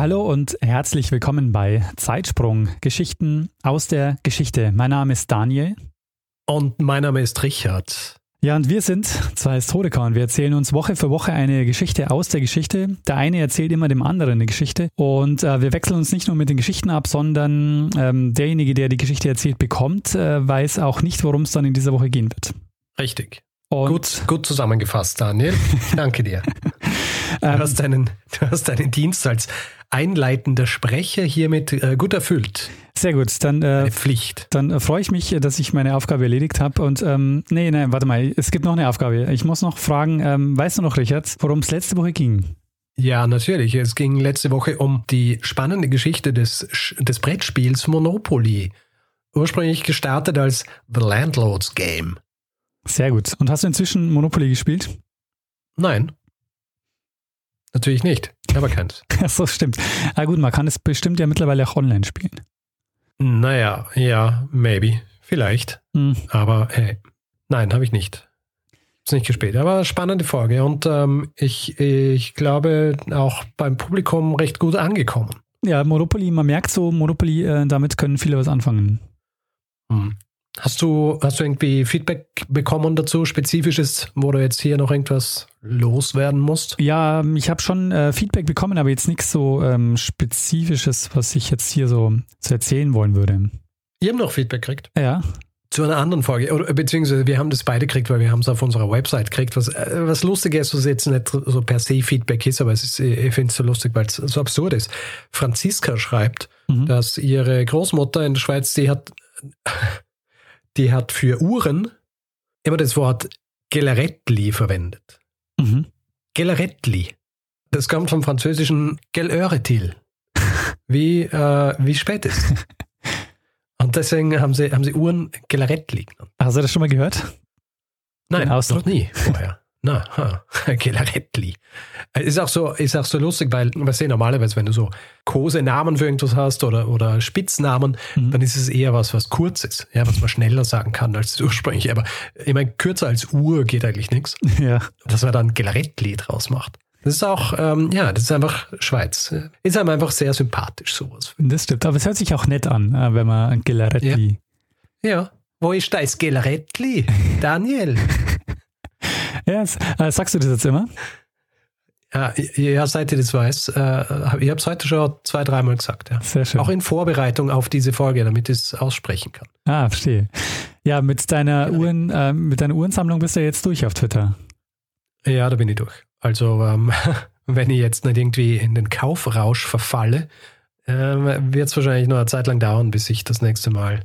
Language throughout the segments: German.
Hallo und herzlich willkommen bei Zeitsprung Geschichten aus der Geschichte. Mein Name ist Daniel. Und mein Name ist Richard. Ja, und wir sind zwei Historiker und wir erzählen uns Woche für Woche eine Geschichte aus der Geschichte. Der eine erzählt immer dem anderen eine Geschichte und äh, wir wechseln uns nicht nur mit den Geschichten ab, sondern ähm, derjenige, der die Geschichte erzählt bekommt, äh, weiß auch nicht, worum es dann in dieser Woche gehen wird. Richtig. Und gut, gut zusammengefasst, Daniel. Danke dir. Du Ähm, hast, deinen, du hast deinen Dienst als einleitender Sprecher hiermit äh, gut erfüllt. Sehr gut, dann, äh, Pflicht. dann äh, freue ich mich, dass ich meine Aufgabe erledigt habe. Und ähm, nee, nee, warte mal, es gibt noch eine Aufgabe. Ich muss noch fragen, ähm, weißt du noch, Richard, worum es letzte Woche ging? Ja, natürlich. Es ging letzte Woche um die spannende Geschichte des, des Brettspiels Monopoly. Ursprünglich gestartet als The Landlord's Game. Sehr gut. Und hast du inzwischen Monopoly gespielt? Nein. Natürlich nicht. Ich habe keins. Ach so, stimmt. Ah gut, man kann es bestimmt ja mittlerweile auch online spielen. Naja, ja, maybe. Vielleicht. Hm. Aber hey, nein, habe ich nicht. Ist nicht gespielt. Aber spannende Folge und ähm, ich, ich glaube auch beim Publikum recht gut angekommen. Ja, Monopoly, man merkt so, Monopoly, äh, damit können viele was anfangen. Hm. Hast du, hast du irgendwie Feedback bekommen dazu, spezifisches, wo du jetzt hier noch irgendwas loswerden musst? Ja, ich habe schon äh, Feedback bekommen, aber jetzt nichts so ähm, Spezifisches, was ich jetzt hier so zu erzählen wollen würde. Ihr habt noch Feedback gekriegt? Ja, Zu einer anderen Folge, oder beziehungsweise wir haben das beide gekriegt, weil wir haben es auf unserer Website gekriegt, was, äh, was lustig ist, was jetzt nicht so per se Feedback ist, aber ist, äh, ich finde es so lustig, weil es so absurd ist. Franziska schreibt, Mhm. dass ihre Großmutter in der Schweiz, die hat, die hat für Uhren immer das Wort Gelarettli verwendet. Mhm. Gelarettli. Das kommt vom französischen Gelöretil. Wie, äh, wie spät ist. Und deswegen haben sie, haben sie Uhren Gelarettli genannt. Hast du das schon mal gehört? Nein, noch nie vorher. Na, ha, Gelarettli. Ist auch so, ist auch so lustig, weil, weißt du, normalerweise, wenn du so Kosenamen für irgendwas hast oder, oder Spitznamen, Mhm. dann ist es eher was, was kurz ist, ja, was man schneller sagen kann als ursprünglich. Aber ich meine, kürzer als Uhr geht eigentlich nichts. Ja. Dass man dann Gelarettli draus macht. Das ist auch, ähm, ja, das ist einfach Schweiz. Ist einem einfach sehr sympathisch, sowas. Das stimmt, aber es hört sich auch nett an, äh, wenn man Gelaretti. Ja. Wo ist das Gelarettli? Daniel. Ja, äh, sagst du das jetzt immer? Ja, ja, seit ihr das weiß, äh, ich habe es heute schon zwei, dreimal gesagt. Ja. Sehr schön. Auch in Vorbereitung auf diese Folge, damit ich es aussprechen kann. Ah, verstehe. Ja, mit deiner Uhren, äh, mit deiner Uhrensammlung bist du jetzt durch auf Twitter. Ja, da bin ich durch. Also, ähm, wenn ich jetzt nicht irgendwie in den Kaufrausch verfalle, ähm, wird es wahrscheinlich noch eine Zeit lang dauern, bis ich das nächste Mal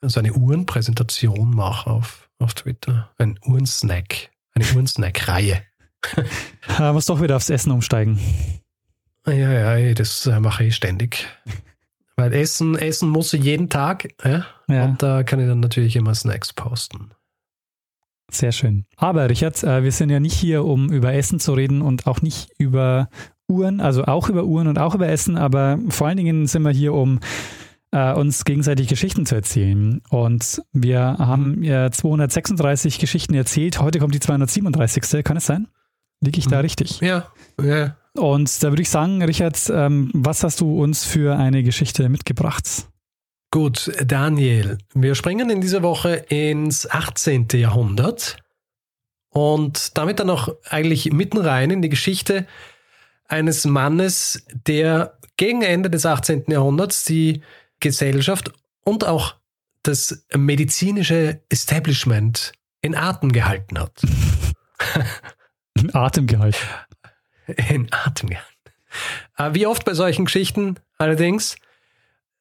so eine Uhrenpräsentation mache auf, auf Twitter. Ein Uhrensnack, eine Uhrensnack-Reihe. Äh, muss doch wieder aufs Essen umsteigen. Ja, ja, das äh, mache ich ständig. Weil Essen, Essen muss ich jeden Tag. Ja? Ja. Und da kann ich dann natürlich immer Snacks posten. Sehr schön. Aber Richard, äh, wir sind ja nicht hier, um über Essen zu reden und auch nicht über Uhren, also auch über Uhren und auch über Essen, aber vor allen Dingen sind wir hier, um äh, uns gegenseitig Geschichten zu erzählen. Und wir haben ja 236 Geschichten erzählt. Heute kommt die 237. Kann es sein? Liege ich da Mhm. richtig? Ja, ja. Und da würde ich sagen, Richard, ähm, was hast du uns für eine Geschichte mitgebracht? Gut, Daniel, wir springen in dieser Woche ins 18. Jahrhundert und damit dann auch eigentlich mitten rein in die Geschichte eines Mannes, der gegen Ende des 18. Jahrhunderts die Gesellschaft und auch das medizinische Establishment in Atem gehalten hat. Atemgehalt. In Atem gehalten. Äh, Wie oft bei solchen Geschichten allerdings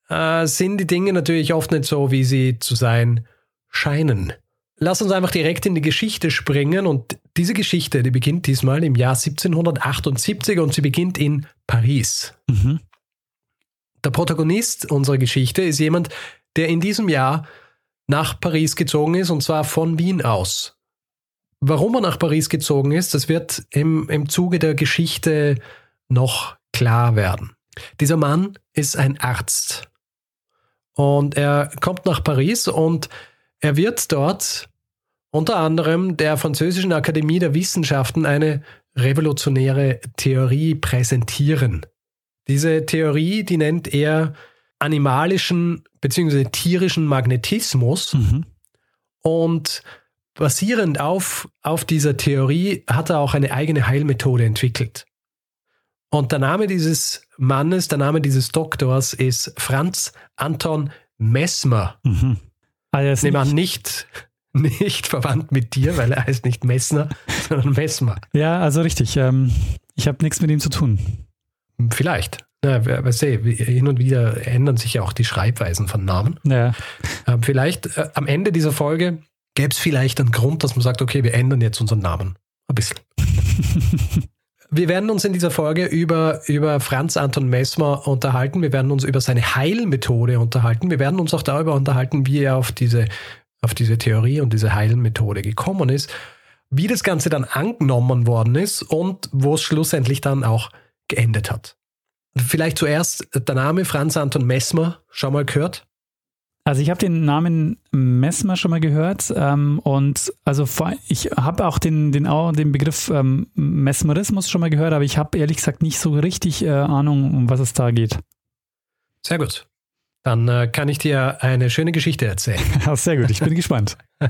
äh, sind die Dinge natürlich oft nicht so, wie sie zu sein scheinen. Lass uns einfach direkt in die Geschichte springen und diese Geschichte, die beginnt diesmal im Jahr 1778 und sie beginnt in Paris. Mhm. Der Protagonist unserer Geschichte ist jemand, der in diesem Jahr nach Paris gezogen ist und zwar von Wien aus. Warum er nach Paris gezogen ist, das wird im, im Zuge der Geschichte noch klar werden. Dieser Mann ist ein Arzt und er kommt nach Paris und er wird dort unter anderem der Französischen Akademie der Wissenschaften eine revolutionäre Theorie präsentieren. Diese Theorie, die nennt er animalischen bzw. tierischen Magnetismus. Mhm. Und basierend auf, auf dieser Theorie hat er auch eine eigene Heilmethode entwickelt. Und der Name dieses Mannes, der Name dieses Doktors ist Franz Anton Messmer. Mhm. Also Nehmen an, nicht, nicht verwandt mit dir, weil er heißt nicht Messner, sondern Messmer. Ja, also richtig. Ähm, ich habe nichts mit ihm zu tun. Vielleicht. Ja, weißt du, hin und wieder ändern sich ja auch die Schreibweisen von Namen. Ja. Ähm, vielleicht äh, am Ende dieser Folge gäbe es vielleicht einen Grund, dass man sagt, okay, wir ändern jetzt unseren Namen. Ein bisschen. wir werden uns in dieser Folge über, über Franz Anton Messmer unterhalten. Wir werden uns über seine Heilmethode unterhalten. Wir werden uns auch darüber unterhalten, wie er auf diese, auf diese Theorie und diese Heilmethode gekommen ist, wie das Ganze dann angenommen worden ist und wo es schlussendlich dann auch geendet hat. Vielleicht zuerst der Name Franz Anton Messmer, schon mal gehört? Also ich habe den Namen Messmer schon mal gehört ähm, und also vor, ich habe auch den, den, den Begriff ähm, Mesmerismus schon mal gehört, aber ich habe ehrlich gesagt nicht so richtig äh, Ahnung, um was es da geht. Sehr gut. Dann äh, kann ich dir eine schöne Geschichte erzählen. Sehr gut, ich bin gespannt.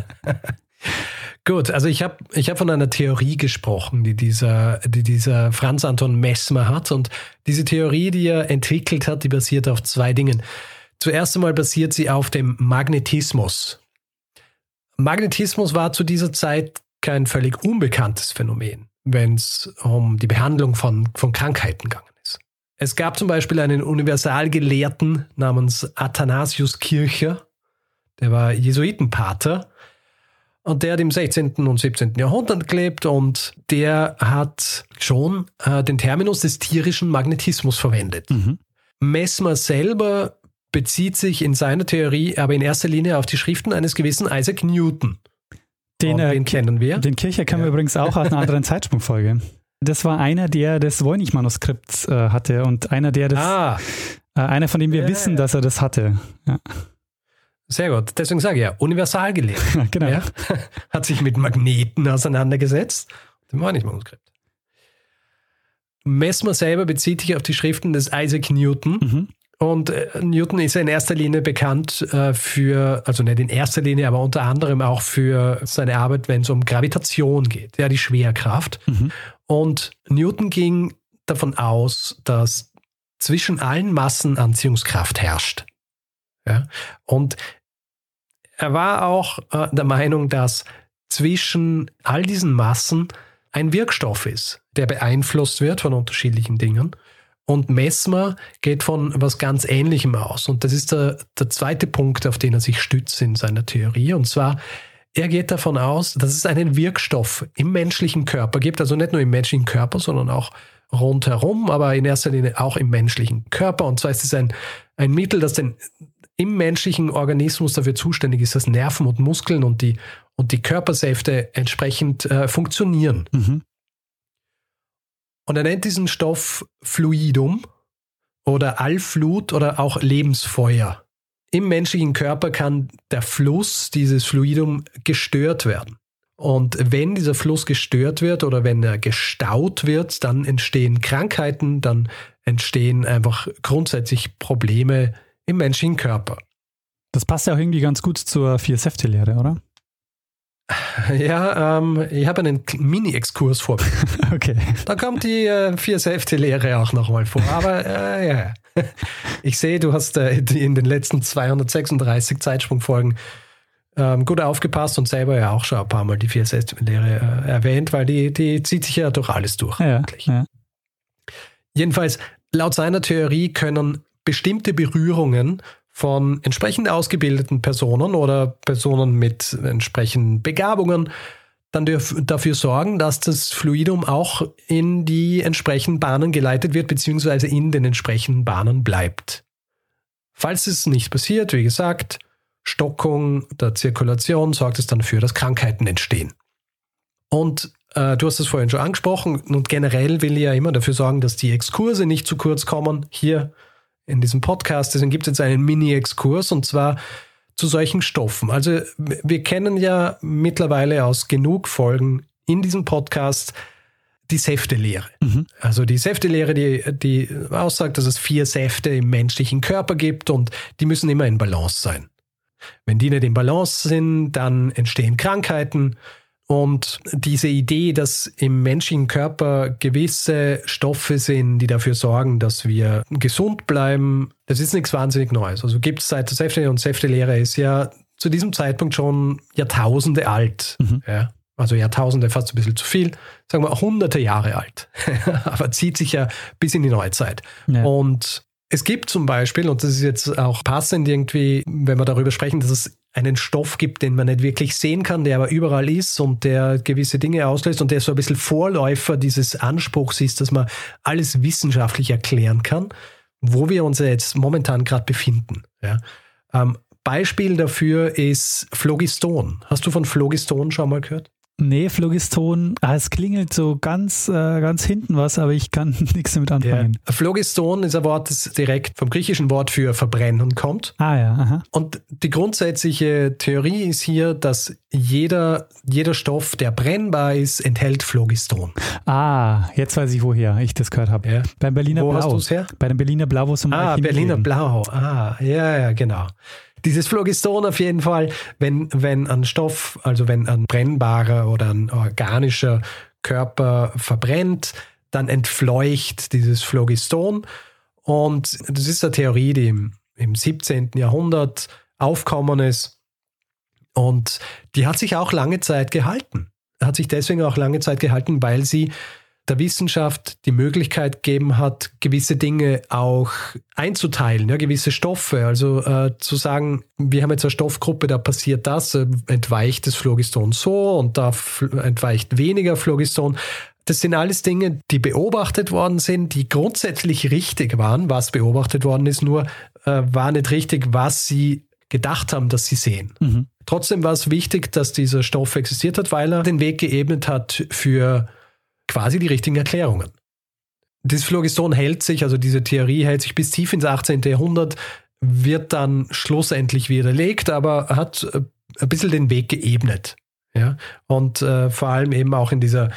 Gut, also ich habe ich hab von einer Theorie gesprochen, die dieser, die dieser Franz Anton Messmer hat. Und diese Theorie, die er entwickelt hat, die basiert auf zwei Dingen. Zuerst einmal basiert sie auf dem Magnetismus. Magnetismus war zu dieser Zeit kein völlig unbekanntes Phänomen, wenn es um die Behandlung von, von Krankheiten gegangen ist. Es gab zum Beispiel einen Universalgelehrten namens Athanasius Kircher, der war Jesuitenpater und der hat im 16. und 17. Jahrhundert gelebt und der hat schon äh, den Terminus des tierischen Magnetismus verwendet. Mhm. Messmer selber bezieht sich in seiner Theorie aber in erster Linie auf die Schriften eines gewissen Isaac Newton. Den, äh, den kennen wir. Den Kircher kennen ja. wir übrigens auch aus einer anderen Zeitsprungfolge. Das war einer, der das Voynich-Manuskript äh, hatte und einer, der das, ah. äh, einer, von dem wir ja, wissen, ja. dass er das hatte. Ja. Sehr gut. Deswegen sage ich ja, universal gelehrt. genau. Ja? Hat sich mit Magneten auseinandergesetzt. Dem Voynich-Manuskript. Messmer selber bezieht sich auf die Schriften des Isaac Newton. Mhm. Und äh, Newton ist in erster Linie bekannt äh, für, also nicht in erster Linie, aber unter anderem auch für seine Arbeit, wenn es um Gravitation geht, ja, die Schwerkraft. Mhm. Und Newton ging davon aus, dass zwischen allen Massen Anziehungskraft herrscht. Ja? Und er war auch äh, der Meinung, dass zwischen all diesen Massen ein Wirkstoff ist, der beeinflusst wird von unterschiedlichen Dingen. Und Messmer geht von was ganz Ähnlichem aus. Und das ist der, der zweite Punkt, auf den er sich stützt in seiner Theorie. Und zwar, er geht davon aus, dass es einen Wirkstoff im menschlichen Körper gibt, also nicht nur im menschlichen Körper, sondern auch rundherum, aber in erster Linie auch im menschlichen Körper. Und zwar ist es ein, ein Mittel, das den, im menschlichen Organismus dafür zuständig ist, dass Nerven und Muskeln und die, und die Körpersäfte entsprechend äh, funktionieren. Mhm. Und er nennt diesen Stoff Fluidum oder Allflut oder auch Lebensfeuer. Im menschlichen Körper kann der Fluss dieses Fluidum gestört werden. Und wenn dieser Fluss gestört wird oder wenn er gestaut wird, dann entstehen Krankheiten, dann entstehen einfach grundsätzlich Probleme im menschlichen Körper. Das passt ja auch irgendwie ganz gut zur Vier-Säfte-Lehre, oder? Ja, ähm, ich habe einen Mini-Exkurs vor. okay. Da kommt die äh, Vier-Säfte-Lehre auch nochmal vor. Aber äh, ja, ich sehe, du hast äh, in den letzten 236 Zeitsprungfolgen ähm, gut aufgepasst und selber ja auch schon ein paar Mal die Vier-Säfte-Lehre äh, erwähnt, weil die, die zieht sich ja durch alles durch. Ja, ja. Jedenfalls, laut seiner Theorie können bestimmte Berührungen von entsprechend ausgebildeten Personen oder Personen mit entsprechenden Begabungen dann dafür sorgen, dass das Fluidum auch in die entsprechenden Bahnen geleitet wird, beziehungsweise in den entsprechenden Bahnen bleibt. Falls es nicht passiert, wie gesagt, Stockung der Zirkulation sorgt es dann dafür, dass Krankheiten entstehen. Und äh, du hast es vorhin schon angesprochen und generell will ich ja immer dafür sorgen, dass die Exkurse nicht zu kurz kommen. Hier in diesem Podcast, deswegen gibt es jetzt einen Mini-Exkurs und zwar zu solchen Stoffen. Also wir kennen ja mittlerweile aus genug Folgen in diesem Podcast die Säftelehre. Mhm. Also die Säftelehre, die, die aussagt, dass es vier Säfte im menschlichen Körper gibt und die müssen immer in Balance sein. Wenn die nicht in Balance sind, dann entstehen Krankheiten. Und diese Idee, dass im menschlichen Körper gewisse Stoffe sind, die dafür sorgen, dass wir gesund bleiben, das ist nichts wahnsinnig Neues. Also gibt es seit der Säftelehre und Säftelehre ist ja zu diesem Zeitpunkt schon Jahrtausende alt. Mhm. Ja also Jahrtausende fast ein bisschen zu viel, sagen wir hunderte Jahre alt, aber zieht sich ja bis in die Neuzeit. Ja. Und es gibt zum Beispiel, und das ist jetzt auch passend irgendwie, wenn wir darüber sprechen, dass es einen Stoff gibt, den man nicht wirklich sehen kann, der aber überall ist und der gewisse Dinge auslöst und der so ein bisschen Vorläufer dieses Anspruchs ist, dass man alles wissenschaftlich erklären kann, wo wir uns jetzt momentan gerade befinden. Ja. Ähm, Beispiel dafür ist Phlogiston. Hast du von Phlogiston schon mal gehört? Nee, Phlogiston, ah, es klingelt so ganz, äh, ganz hinten was, aber ich kann nichts damit anfangen. Ja. Phlogiston ist ein Wort, das direkt vom griechischen Wort für verbrennen kommt. Ah ja. Aha. Und die grundsätzliche Theorie ist hier, dass jeder, jeder Stoff, der brennbar ist, enthält Phlogiston. Ah, jetzt weiß ich, woher ich das gehört habe. Ja. Beim Berliner wo Blau. Hast her? Bei dem Berliner Blau, wo es um Ah, Berliner Blau. Ah, ja, ja, genau. Dieses Phlogiston auf jeden Fall, wenn, wenn ein Stoff, also wenn ein brennbarer oder ein organischer Körper verbrennt, dann entfleucht dieses Phlogiston. Und das ist eine Theorie, die im, im 17. Jahrhundert aufkommen ist. Und die hat sich auch lange Zeit gehalten. Hat sich deswegen auch lange Zeit gehalten, weil sie der Wissenschaft die Möglichkeit gegeben hat, gewisse Dinge auch einzuteilen, ja, gewisse Stoffe. Also äh, zu sagen, wir haben jetzt eine Stoffgruppe, da passiert das, äh, entweicht das Phlogiston so und da entweicht weniger Phlogiston. Das sind alles Dinge, die beobachtet worden sind, die grundsätzlich richtig waren, was beobachtet worden ist, nur äh, war nicht richtig, was sie gedacht haben, dass sie sehen. Mhm. Trotzdem war es wichtig, dass dieser Stoff existiert hat, weil er den Weg geebnet hat für quasi die richtigen Erklärungen. Das Phlogiston hält sich, also diese Theorie hält sich bis tief ins 18. Jahrhundert, wird dann schlussendlich widerlegt, aber hat äh, ein bisschen den Weg geebnet. Ja? Und äh, vor allem eben auch in dieser,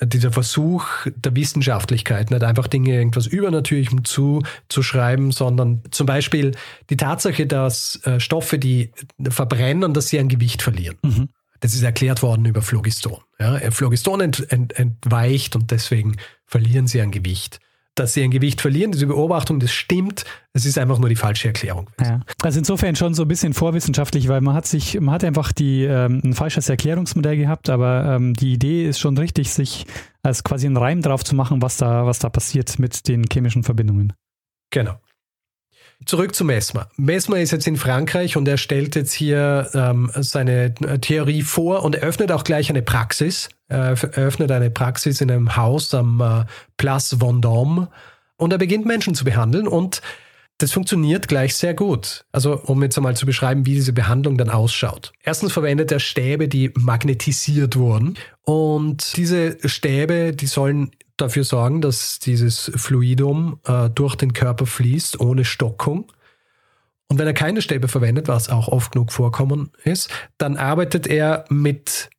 dieser Versuch der Wissenschaftlichkeit, nicht einfach Dinge irgendwas Übernatürlichem zu, zu schreiben, sondern zum Beispiel die Tatsache, dass äh, Stoffe, die verbrennen, dass sie an Gewicht verlieren. Mhm. Das ist erklärt worden über Phlogiston. Ja, Phlogiston ent, ent, entweicht und deswegen verlieren sie an Gewicht. Dass sie an Gewicht verlieren, diese Beobachtung, das stimmt. Es ist einfach nur die falsche Erklärung. Ja. Also insofern schon so ein bisschen vorwissenschaftlich, weil man hat sich, man hat einfach die, ähm, ein falsches Erklärungsmodell gehabt, aber ähm, die Idee ist schon richtig, sich als quasi einen Reim drauf zu machen, was da, was da passiert mit den chemischen Verbindungen. Genau. Zurück zu Mesmer. Mesmer ist jetzt in Frankreich und er stellt jetzt hier ähm, seine Theorie vor und eröffnet auch gleich eine Praxis. Er eröffnet eine Praxis in einem Haus am äh, Place Vendôme und er beginnt Menschen zu behandeln und das funktioniert gleich sehr gut. Also, um jetzt einmal zu beschreiben, wie diese Behandlung dann ausschaut. Erstens verwendet er Stäbe, die magnetisiert wurden. Und diese Stäbe, die sollen dafür sorgen, dass dieses Fluidum äh, durch den Körper fließt, ohne Stockung. Und wenn er keine Stäbe verwendet, was auch oft genug vorkommen ist, dann arbeitet er mit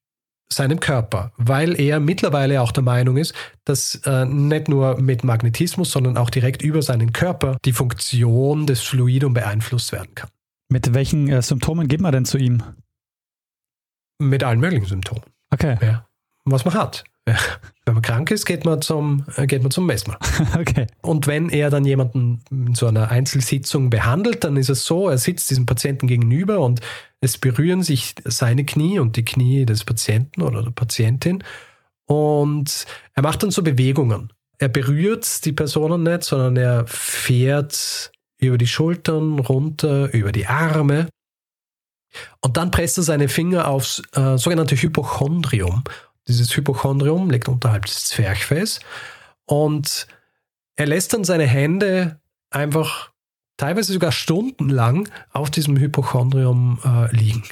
seinem Körper, weil er mittlerweile auch der Meinung ist, dass äh, nicht nur mit Magnetismus, sondern auch direkt über seinen Körper die Funktion des Fluidum beeinflusst werden kann. Mit welchen äh, Symptomen geht man denn zu ihm? Mit allen möglichen Symptomen. Okay. Ja, was man hat. Wenn man krank ist, geht man zum, äh, geht man zum Messmer. Okay. Und wenn er dann jemanden in so einer Einzelsitzung behandelt, dann ist es so, er sitzt diesem Patienten gegenüber und es berühren sich seine Knie und die Knie des Patienten oder der Patientin und er macht dann so Bewegungen. Er berührt die Personen nicht, sondern er fährt über die Schultern runter, über die Arme und dann presst er seine Finger aufs äh, sogenannte Hypochondrium dieses Hypochondrium liegt unterhalb des Zwerchfells und er lässt dann seine Hände einfach teilweise sogar stundenlang auf diesem Hypochondrium äh, liegen.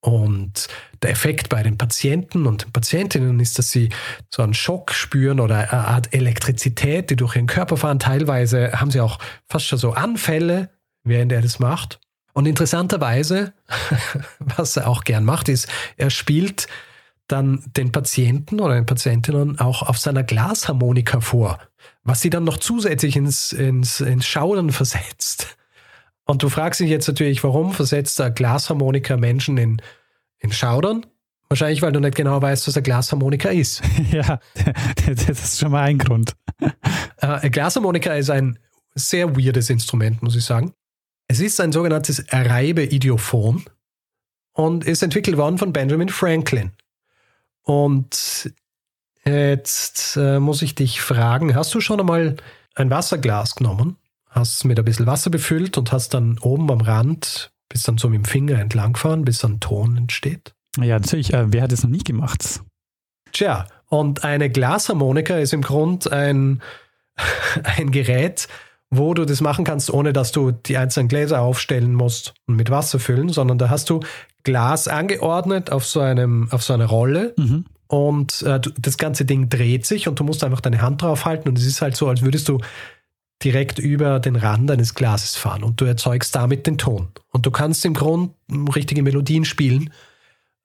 Und der Effekt bei den Patienten und den Patientinnen ist, dass sie so einen Schock spüren oder eine Art Elektrizität, die durch ihren Körper fahren. Teilweise haben sie auch fast schon so Anfälle, während er das macht. Und interessanterweise, was er auch gern macht, ist, er spielt dann den Patienten oder den Patientinnen auch auf seiner Glasharmonika vor, was sie dann noch zusätzlich ins, ins, ins Schaudern versetzt. Und du fragst dich jetzt natürlich, warum versetzt der Glasharmonika Menschen in, in Schaudern? Wahrscheinlich, weil du nicht genau weißt, was ein Glasharmonika ist. ja, das ist schon mal ein Grund. Äh, ein Glasharmonika ist ein sehr weirdes Instrument, muss ich sagen. Es ist ein sogenanntes Reibe-Idiophon und ist entwickelt worden von Benjamin Franklin. Und jetzt äh, muss ich dich fragen, hast du schon einmal ein Wasserglas genommen, hast es mit ein bisschen Wasser befüllt und hast dann oben am Rand bis dann so mit dem Finger entlang gefahren, bis ein Ton entsteht? Ja, natürlich. Äh, wer hat das noch nie gemacht? Tja, und eine Glasharmonika ist im Grunde ein, ein Gerät, wo du das machen kannst, ohne dass du die einzelnen Gläser aufstellen musst und mit Wasser füllen, sondern da hast du Glas angeordnet auf so, einem, auf so einer Rolle mhm. und äh, das ganze Ding dreht sich und du musst einfach deine Hand drauf halten und es ist halt so, als würdest du direkt über den Rand eines Glases fahren und du erzeugst damit den Ton. Und du kannst im Grunde richtige Melodien spielen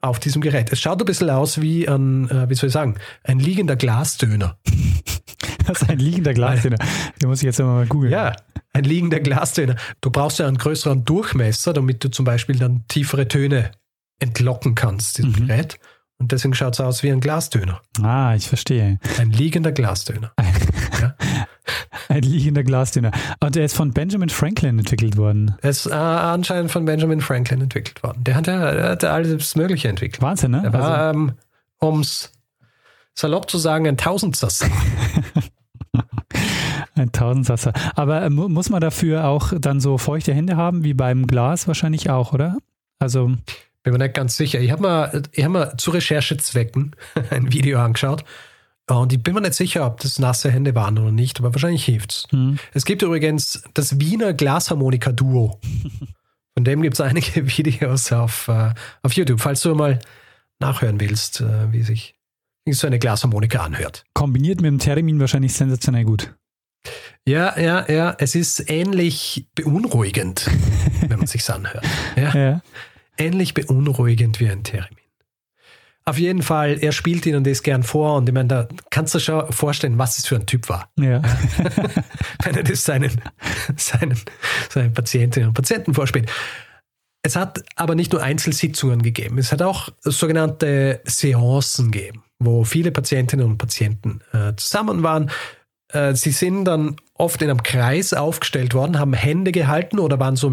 auf diesem Gerät. Es schaut ein bisschen aus wie ein, äh, wie soll ich sagen, ein liegender Glasdöner. Das ist ein liegender Glasdöner. Den muss ich jetzt mal googeln. Ja, ein liegender Glasdöner. Du brauchst ja einen größeren Durchmesser, damit du zum Beispiel dann tiefere Töne entlocken kannst, mhm. Gerät. Und deswegen schaut es aus wie ein Glasdöner. Ah, ich verstehe. Ein liegender Glasdöner. ja. Ein liegender Glasdöner. Und der ist von Benjamin Franklin entwickelt worden. Er ist äh, anscheinend von Benjamin Franklin entwickelt worden. Der hat ja, der hat ja alles Mögliche entwickelt. Wahnsinn, ne? Der war, also, ähm, ums salopp zu sagen, ein Tausendsasser. ein Tausendsasser. Aber äh, muss man dafür auch dann so feuchte Hände haben, wie beim Glas wahrscheinlich auch, oder? Also. Bin mir nicht ganz sicher. Ich habe mal, hab mal zu Recherchezwecken ein Video angeschaut und ich bin mir nicht sicher, ob das nasse Hände waren oder nicht, aber wahrscheinlich hilft's. Mhm. Es gibt übrigens das Wiener Glasharmonika-Duo. Von dem gibt es einige Videos auf, uh, auf YouTube, falls du mal nachhören willst, uh, wie sich so eine Glasharmonika anhört. Kombiniert mit dem Termin wahrscheinlich sensationell gut. Ja, ja, ja. Es ist ähnlich beunruhigend, wenn man sich's anhört. Ja? ja. Ähnlich beunruhigend wie ein Termin. Auf jeden Fall, er spielt ihn und das gern vor. Und ich meine, da kannst du schon vorstellen, was es für ein Typ war. Ja. Wenn er das seinen, seinen, seinen Patientinnen und Patienten vorspielt. Es hat aber nicht nur Einzelsitzungen gegeben, es hat auch sogenannte Seancen gegeben, wo viele Patientinnen und Patienten äh, zusammen waren. Äh, sie sind dann oft in einem Kreis aufgestellt worden, haben Hände gehalten oder waren so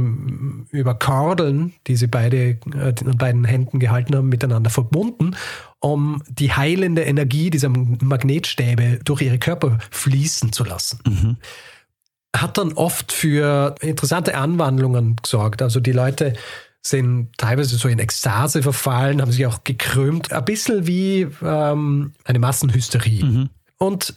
über Kordeln, die sie beide äh, in beiden Händen gehalten haben, miteinander verbunden, um die heilende Energie dieser Magnetstäbe durch ihre Körper fließen zu lassen. Mhm. Hat dann oft für interessante Anwandlungen gesorgt. Also die Leute sind teilweise so in Ekstase verfallen, haben sich auch gekrümmt, ein bisschen wie ähm, eine Massenhysterie. Mhm. Und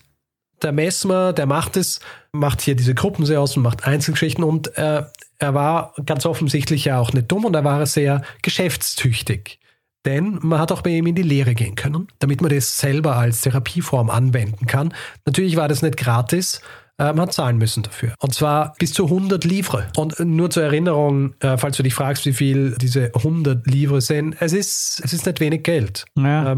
der Messmer, der macht es, macht hier diese Gruppenseancen, macht Einzelgeschichten und äh, er war ganz offensichtlich ja auch nicht dumm und er war sehr geschäftstüchtig. Denn man hat auch bei ihm in die Lehre gehen können, damit man das selber als Therapieform anwenden kann. Natürlich war das nicht gratis, äh, man hat zahlen müssen dafür. Und zwar bis zu 100 Livre. Und nur zur Erinnerung, äh, falls du dich fragst, wie viel diese 100 Livre sind, es ist, es ist nicht wenig Geld. Ja.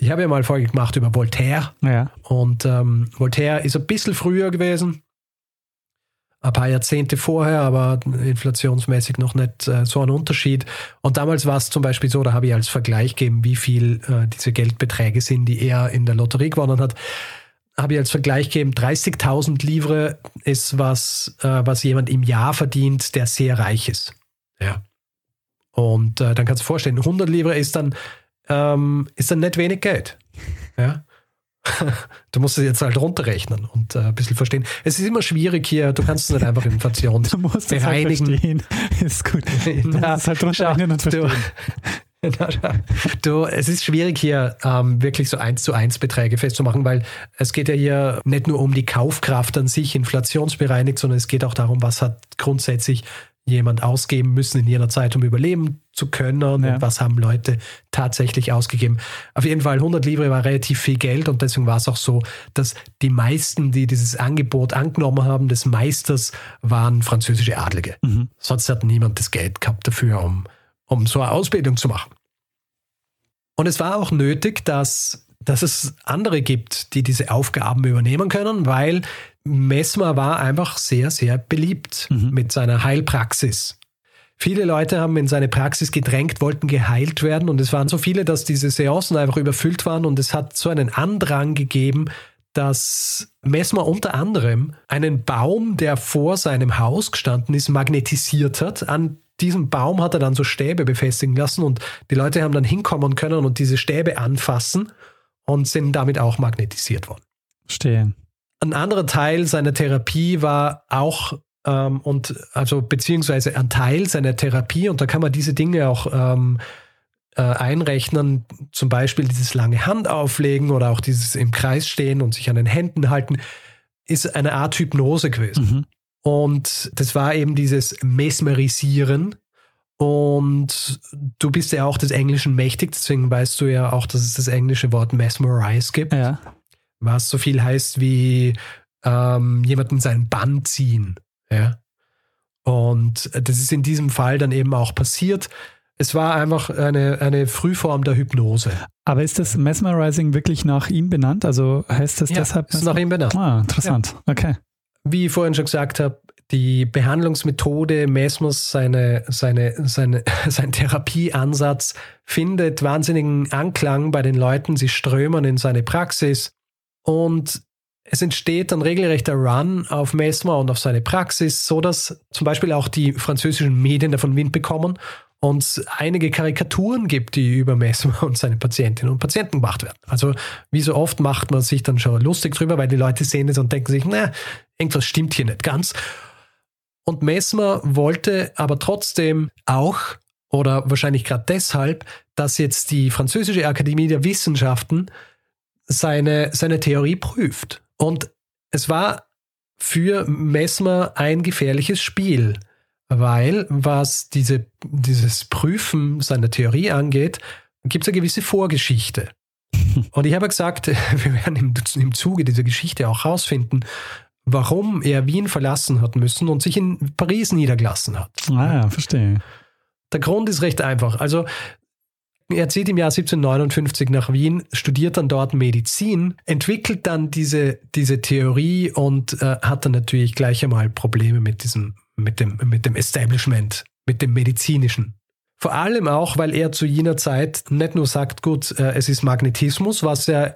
Ich habe ja mal Folge gemacht über Voltaire. Ja. Und ähm, Voltaire ist ein bisschen früher gewesen. Ein paar Jahrzehnte vorher, aber inflationsmäßig noch nicht äh, so ein Unterschied. Und damals war es zum Beispiel so, da habe ich als Vergleich gegeben, wie viel äh, diese Geldbeträge sind, die er in der Lotterie gewonnen hat. Habe ich als Vergleich gegeben, 30.000 Livre ist was, äh, was jemand im Jahr verdient, der sehr reich ist. Ja. Und äh, dann kannst du dir vorstellen, 100 Livre ist dann ähm, ist dann nicht wenig Geld. Ja. Du musst es jetzt halt runterrechnen und äh, ein bisschen verstehen. Es ist immer schwierig hier, du kannst es nicht einfach Inflation du musst bereinigen. Es halt verstehen. ist gut. Du musst es halt runterrechnen und verstehen. du, es ist schwierig hier ähm, wirklich so eins zu eins Beträge festzumachen, weil es geht ja hier nicht nur um die Kaufkraft an sich inflationsbereinigt, sondern es geht auch darum, was hat grundsätzlich jemand ausgeben müssen in jener Zeit, um überleben zu können ja. und was haben Leute tatsächlich ausgegeben. Auf jeden Fall 100 Livre war relativ viel Geld und deswegen war es auch so, dass die meisten, die dieses Angebot angenommen haben, des Meisters, waren französische Adlige. Mhm. Sonst hat niemand das Geld gehabt dafür, um um so eine Ausbildung zu machen. Und es war auch nötig, dass, dass es andere gibt, die diese Aufgaben übernehmen können, weil Mesmer war einfach sehr, sehr beliebt mhm. mit seiner Heilpraxis. Viele Leute haben in seine Praxis gedrängt, wollten geheilt werden und es waren so viele, dass diese Seancen einfach überfüllt waren und es hat so einen Andrang gegeben, dass Mesmer unter anderem einen Baum, der vor seinem Haus gestanden ist, magnetisiert hat an diesem Baum hat er dann so Stäbe befestigen lassen und die Leute haben dann hinkommen können und diese Stäbe anfassen und sind damit auch magnetisiert worden. Stehen. Ein anderer Teil seiner Therapie war auch ähm, und also beziehungsweise ein Teil seiner Therapie und da kann man diese Dinge auch ähm, äh, einrechnen, zum Beispiel dieses lange Hand auflegen oder auch dieses im Kreis stehen und sich an den Händen halten, ist eine Art Hypnose gewesen. Mhm. Und das war eben dieses Mesmerisieren. Und du bist ja auch des Englischen mächtig, deswegen weißt du ja auch, dass es das englische Wort mesmerize gibt. Ja. Was so viel heißt wie ähm, jemanden in seinen Bann ziehen. Ja. Und das ist in diesem Fall dann eben auch passiert. Es war einfach eine, eine Frühform der Hypnose. Aber ist das Mesmerizing wirklich nach ihm benannt? Also heißt das ja, deshalb? Ist nach ihm benannt. Ah, interessant. Ja. Okay wie ich vorhin schon gesagt habe, die Behandlungsmethode Mesmers, seine, seine, seine, sein Therapieansatz findet wahnsinnigen Anklang bei den Leuten. Sie strömen in seine Praxis und es entsteht ein regelrechter Run auf Mesmer und auf seine Praxis, so dass zum Beispiel auch die französischen Medien davon Wind bekommen und einige Karikaturen gibt, die über Mesmer und seine Patientinnen und Patienten gemacht werden. Also wie so oft macht man sich dann schon lustig drüber, weil die Leute sehen es und denken sich, na, irgendwas stimmt hier nicht ganz. Und Mesmer wollte aber trotzdem auch, oder wahrscheinlich gerade deshalb, dass jetzt die Französische Akademie der Wissenschaften seine, seine Theorie prüft. Und es war für Mesmer ein gefährliches Spiel weil was diese, dieses Prüfen seiner Theorie angeht, gibt es eine gewisse Vorgeschichte. Und ich habe gesagt, wir werden im, im Zuge dieser Geschichte auch herausfinden, warum er Wien verlassen hat müssen und sich in Paris niedergelassen hat. Ah ja, verstehe. Der Grund ist recht einfach. Also er zieht im Jahr 1759 nach Wien, studiert dann dort Medizin, entwickelt dann diese, diese Theorie und äh, hat dann natürlich gleich einmal Probleme mit diesem mit dem, mit dem Establishment, mit dem medizinischen. Vor allem auch, weil er zu jener Zeit nicht nur sagt, gut, äh, es ist Magnetismus, was ja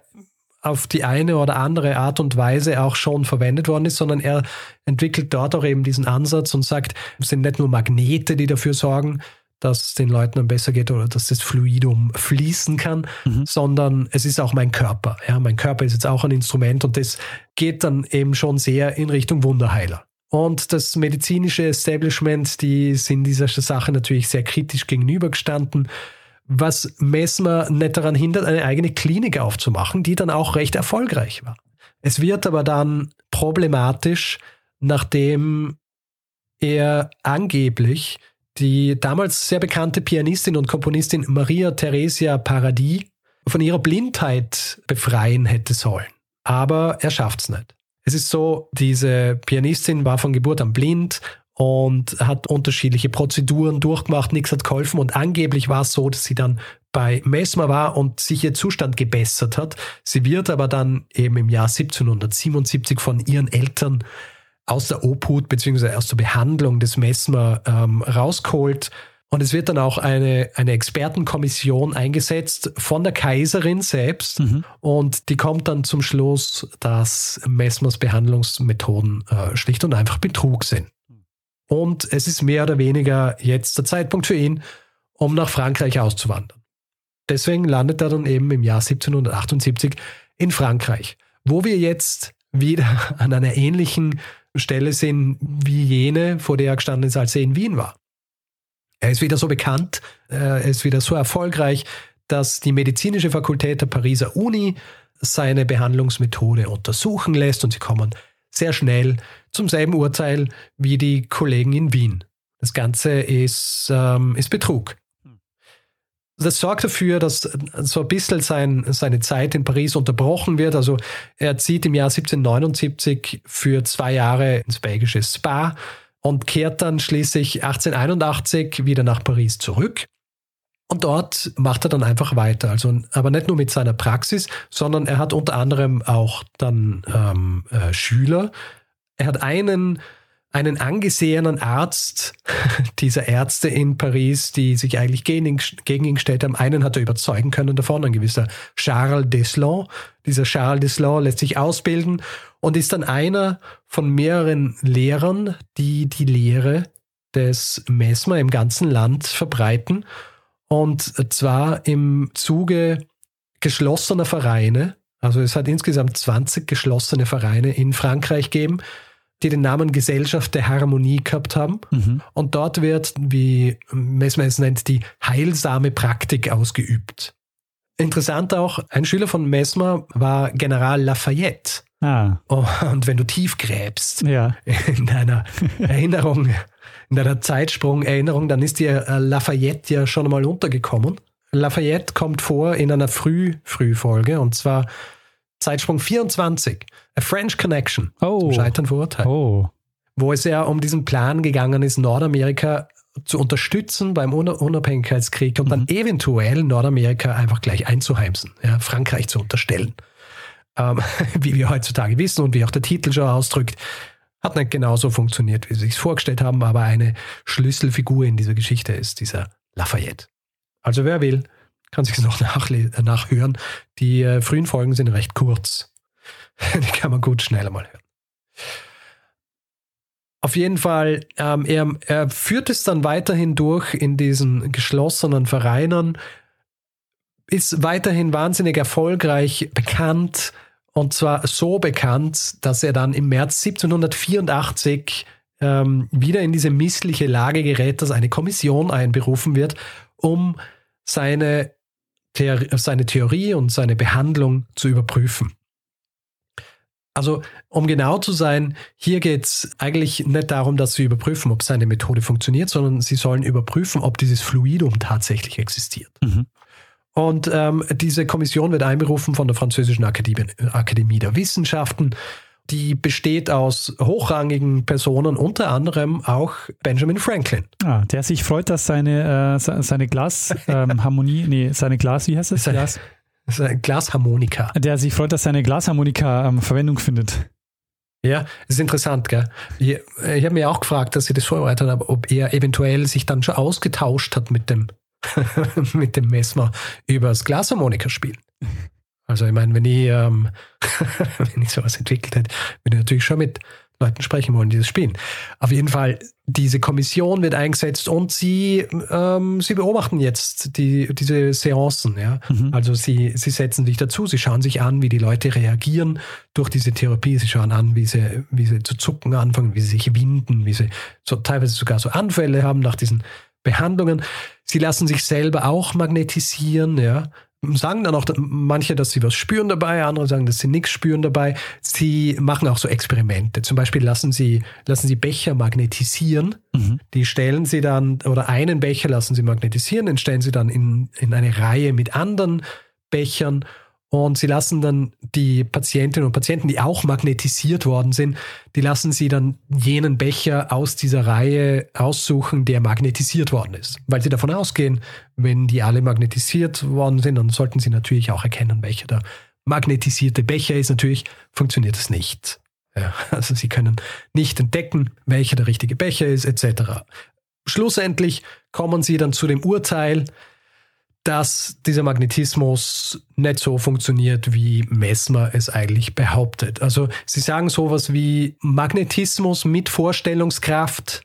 auf die eine oder andere Art und Weise auch schon verwendet worden ist, sondern er entwickelt dort auch eben diesen Ansatz und sagt, es sind nicht nur Magnete, die dafür sorgen, dass es den Leuten dann besser geht oder dass das Fluidum fließen kann, mhm. sondern es ist auch mein Körper. Ja, mein Körper ist jetzt auch ein Instrument und das geht dann eben schon sehr in Richtung Wunderheiler. Und das medizinische Establishment, die sind dieser Sache natürlich sehr kritisch gegenübergestanden, was Mesmer nicht daran hindert, eine eigene Klinik aufzumachen, die dann auch recht erfolgreich war. Es wird aber dann problematisch, nachdem er angeblich die damals sehr bekannte Pianistin und Komponistin Maria Theresia Paradis von ihrer Blindheit befreien hätte sollen. Aber er schafft es nicht. Es ist so, diese Pianistin war von Geburt an blind und hat unterschiedliche Prozeduren durchgemacht, nichts hat geholfen und angeblich war es so, dass sie dann bei Mesmer war und sich ihr Zustand gebessert hat. Sie wird aber dann eben im Jahr 1777 von ihren Eltern aus der Obhut bzw. aus der Behandlung des Mesmer ähm, rausgeholt und es wird dann auch eine, eine Expertenkommission eingesetzt von der Kaiserin selbst. Mhm. Und die kommt dann zum Schluss, dass Messmers Behandlungsmethoden äh, schlicht und einfach Betrug sind. Und es ist mehr oder weniger jetzt der Zeitpunkt für ihn, um nach Frankreich auszuwandern. Deswegen landet er dann eben im Jahr 1778 in Frankreich, wo wir jetzt wieder an einer ähnlichen Stelle sind wie jene, vor der er gestanden ist, als er in Wien war. Er ist wieder so bekannt, er ist wieder so erfolgreich, dass die medizinische Fakultät der Pariser Uni seine Behandlungsmethode untersuchen lässt und sie kommen sehr schnell zum selben Urteil wie die Kollegen in Wien. Das Ganze ist, ähm, ist Betrug. Das sorgt dafür, dass so ein bisschen sein, seine Zeit in Paris unterbrochen wird. Also er zieht im Jahr 1779 für zwei Jahre ins belgische Spa und kehrt dann schließlich 1881 wieder nach Paris zurück. Und dort macht er dann einfach weiter. Also, aber nicht nur mit seiner Praxis, sondern er hat unter anderem auch dann ähm, äh, Schüler. Er hat einen, einen angesehenen Arzt dieser Ärzte in Paris, die sich eigentlich gegen ihn, gegen ihn gestellt haben. Einen hat er überzeugen können davon, ein gewisser Charles Deslan. Dieser Charles Deslan lässt sich ausbilden und ist dann einer von mehreren Lehrern, die die Lehre des Mesmer im ganzen Land verbreiten. Und zwar im Zuge geschlossener Vereine. Also es hat insgesamt 20 geschlossene Vereine in Frankreich gegeben, die den Namen Gesellschaft der Harmonie gehabt haben. Mhm. Und dort wird, wie Mesmer es nennt, die heilsame Praktik ausgeübt. Interessant auch, ein Schüler von Mesmer war General Lafayette. Ah. Und wenn du tief gräbst ja. in deiner Erinnerung in deiner Zeitsprung-Erinnerung, dann ist dir äh, Lafayette ja schon mal untergekommen. Lafayette kommt vor in einer Früh-Früh-Folge und zwar Zeitsprung 24, A French Connection, oh. zum Scheitern verurteilt. Oh. Wo es ja um diesen Plan gegangen ist, Nordamerika zu unterstützen beim Unabhängigkeitskrieg und mhm. dann eventuell Nordamerika einfach gleich einzuheimsen, ja, Frankreich zu unterstellen. Ähm, wie wir heutzutage wissen und wie auch der Titel schon ausdrückt, hat nicht genauso funktioniert, wie sie sich vorgestellt haben, aber eine Schlüsselfigur in dieser Geschichte ist dieser Lafayette. Also wer will, kann sich es noch nachhören. Die äh, frühen Folgen sind recht kurz. Die kann man gut schneller mal hören. Auf jeden Fall, ähm, er, er führt es dann weiterhin durch in diesen geschlossenen Vereinen, ist weiterhin wahnsinnig erfolgreich, bekannt, und zwar so bekannt, dass er dann im März 1784 ähm, wieder in diese missliche Lage gerät, dass eine Kommission einberufen wird, um seine, Seine Theorie und seine Behandlung zu überprüfen. Also, um genau zu sein, hier geht es eigentlich nicht darum, dass sie überprüfen, ob seine Methode funktioniert, sondern sie sollen überprüfen, ob dieses Fluidum tatsächlich existiert. Mhm. Und ähm, diese Kommission wird einberufen von der Französischen Akademie, Akademie der Wissenschaften. Die besteht aus hochrangigen Personen, unter anderem auch Benjamin Franklin. Ah, der sich freut, dass seine, äh, seine Glasharmonie, ähm, nee, seine Glas, wie heißt es? Glas? Glasharmonika. Der sich freut, dass seine Glasharmonika ähm, Verwendung findet. Ja, das ist interessant, gell? Ich, ich habe mir auch gefragt, dass ich das vorbereitet habe, ob er eventuell sich dann schon ausgetauscht hat mit dem mit dem Messmer übers Glasharmonika spielen. Also ich meine, wenn ich, ähm, wenn ich sowas entwickelt hätte, würde ich natürlich schon mit Leuten sprechen wollen, die das spielen. Auf jeden Fall, diese Kommission wird eingesetzt und sie, ähm, sie beobachten jetzt die, diese Seancen. Ja? Mhm. Also sie, sie setzen sich dazu, sie schauen sich an, wie die Leute reagieren durch diese Therapie. Sie schauen an, wie sie, wie sie zu zucken anfangen, wie sie sich winden, wie sie so teilweise sogar so Anfälle haben nach diesen Behandlungen. Sie lassen sich selber auch magnetisieren, ja. Sagen dann auch manche, dass sie was spüren dabei, andere sagen, dass sie nichts spüren dabei. Sie machen auch so Experimente. Zum Beispiel lassen sie, lassen sie Becher magnetisieren. Mhm. Die stellen sie dann, oder einen Becher lassen sie magnetisieren, den stellen sie dann in, in eine Reihe mit anderen Bechern und sie lassen dann die Patientinnen und Patienten, die auch magnetisiert worden sind, die lassen sie dann jenen Becher aus dieser Reihe aussuchen, der magnetisiert worden ist. Weil sie davon ausgehen, wenn die alle magnetisiert worden sind, dann sollten sie natürlich auch erkennen, welcher der magnetisierte Becher ist. Natürlich funktioniert es nicht. Ja, also sie können nicht entdecken, welcher der richtige Becher ist, etc. Schlussendlich kommen sie dann zu dem Urteil, dass dieser Magnetismus nicht so funktioniert, wie Messmer es eigentlich behauptet. Also sie sagen sowas wie Magnetismus mit Vorstellungskraft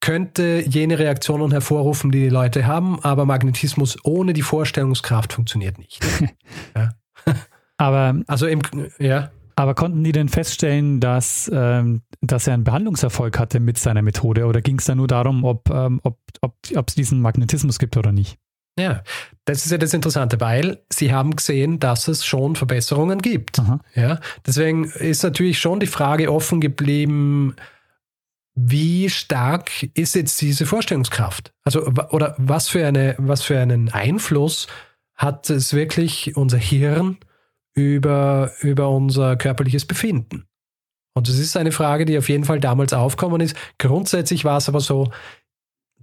könnte jene Reaktionen hervorrufen, die die Leute haben, aber Magnetismus ohne die Vorstellungskraft funktioniert nicht. ja. Aber also im ja. Aber konnten die denn feststellen, dass, ähm, dass er einen Behandlungserfolg hatte mit seiner Methode oder ging es da nur darum, ob ähm, ob, ob, ob es diesen Magnetismus gibt oder nicht? Ja, das ist ja das Interessante, weil sie haben gesehen, dass es schon Verbesserungen gibt. Aha. Ja, deswegen ist natürlich schon die Frage offen geblieben, wie stark ist jetzt diese Vorstellungskraft? Also, oder was für, eine, was für einen Einfluss hat es wirklich unser Hirn über, über unser körperliches Befinden? Und das ist eine Frage, die auf jeden Fall damals aufkommen ist. Grundsätzlich war es aber so,